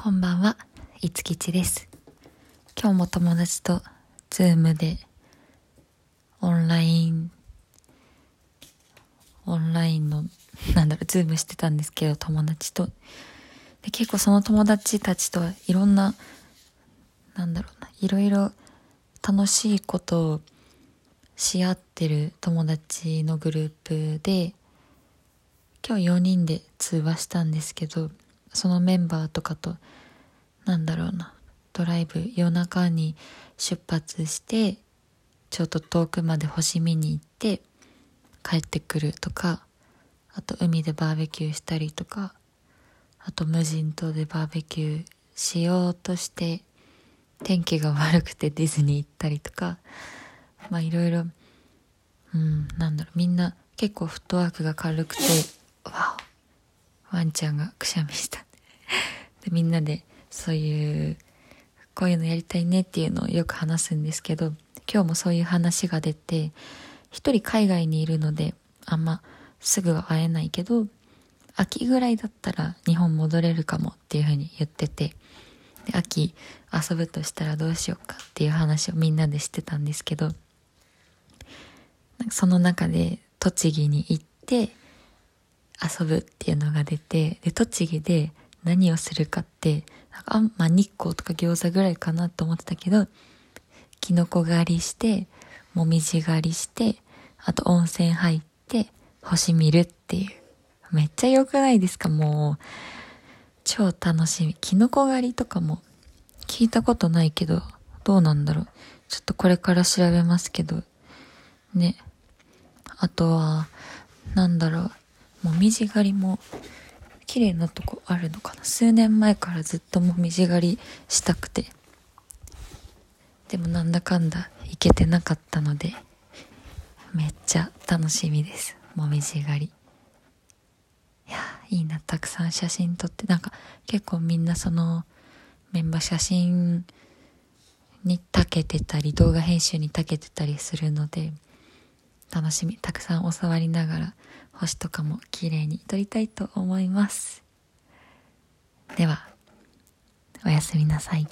こんばんは、いつきちです。今日も友達と Zoom でオンライン、オンラインの、なんだろう、 Zoom してたんですけど、友達と。で結構その友達たちといろんな、なんだろうな、いろいろ楽しいことをし合ってる友達のグループで、今日4人で通話したんですけど、そのメンバーとかと、なんだろうな、ドライブ夜中に出発して、ちょっと遠くまで星見に行って、帰ってくるとか、あと海でバーベキューしたりとか、あと無人島でバーベキューしようとして、天気が悪くてディズニー行ったりとか、まあいろいろ、うん、なんだろう、みんな結構フットワークが軽くて、わお、ワンちゃんがくしゃみした。で、みんなでそういう、こういうのやりたいねっていうのをよく話すんですけど、今日もそういう話が出て、一人海外にいるので、あんますぐは会えないけど、秋ぐらいだったら日本戻れるかもっていうふうに言ってて、で秋遊ぶとしたらどうしようかっていう話をみんなでしてたんですけど、その中で栃木に行って遊ぶっていうのが出て、で、栃木で何をするかって、なんかあんまあ、日光とか餃子ぐらいかなと思ってたけど、キノコ狩りして、もみじ狩りして、あと温泉入って、星見るっていう。めっちゃ良くないですか？もう、超楽しみ。キノコ狩りとかも聞いたことないけど、どうなんだろう。ちょっとこれから調べますけど、ね。あとは、なんだろう。もみじ狩りも、綺麗なとこあるのかな。数年前からずっともみじ狩りしたくて。でもなんだかんだ行けてなかったので、めっちゃ楽しみです。もみじ狩り。いや、いいな。たくさん写真撮って。なんか結構みんなそのメンバー写真に長けてたり、動画編集に長けてたりするので、楽しみ。たくさん教わりながら星とかも綺麗に撮りたいと思います。では、おやすみなさい。